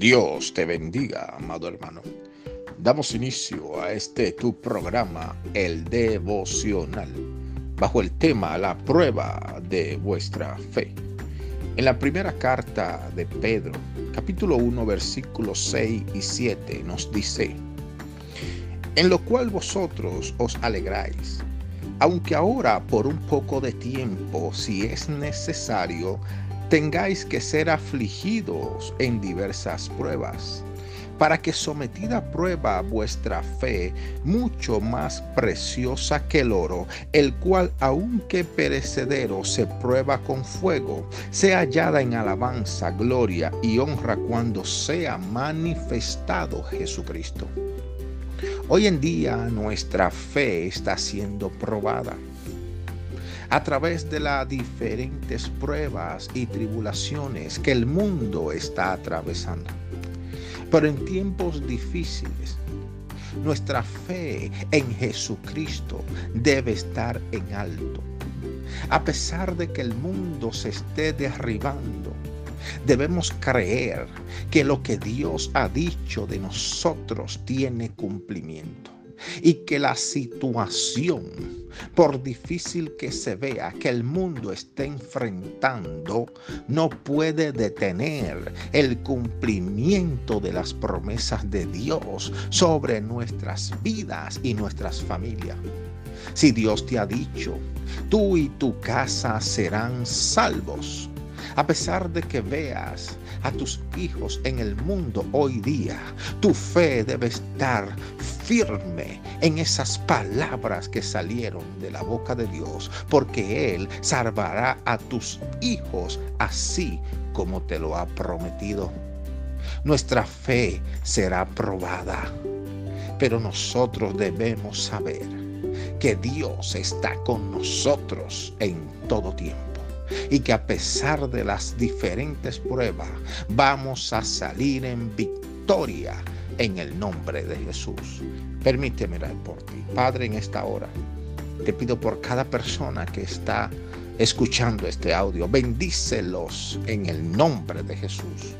Dios te bendiga, amado hermano. Damos inicio a este tu programa, el devocional, bajo el tema La prueba de vuestra fe. En la primera carta de Pedro, capítulo 1, versículos 6 y 7, nos dice, en lo cual vosotros os alegráis, aunque ahora por un poco de tiempo, si es necesario, tengáis que ser afligidos en diversas pruebas, para que sometida a prueba vuestra fe, mucho más preciosa que el oro, el cual aunque perecedero se prueba con fuego, sea hallada en alabanza, gloria y honra cuando sea manifestado Jesucristo. Hoy en día nuestra fe está siendo probada a través de las diferentes pruebas y tribulaciones que el mundo está atravesando. Pero en tiempos difíciles, nuestra fe en Jesucristo debe estar en alto. A pesar de que el mundo se esté derribando, debemos creer que lo que Dios ha dicho de nosotros tiene cumplimiento y que la situación, por difícil que se vea que el mundo esté enfrentando, no puede detener el cumplimiento de las promesas de Dios sobre nuestras vidas y nuestras familias. Si Dios te ha dicho, tú y tu casa serán salvos, a pesar de que veas a tus hijos en el mundo hoy día, tu fe debe estar en esas palabras que salieron de la boca de Dios, porque Él salvará a tus hijos así como te lo ha prometido. Nuestra fe será probada, pero nosotros debemos saber que Dios está con nosotros en todo tiempo y que a pesar de las diferentes pruebas vamos a salir en en el nombre de Jesús. Permíteme orar por ti. Padre, en esta hora te pido por cada persona que está escuchando este audio, bendícelos en el nombre de Jesús.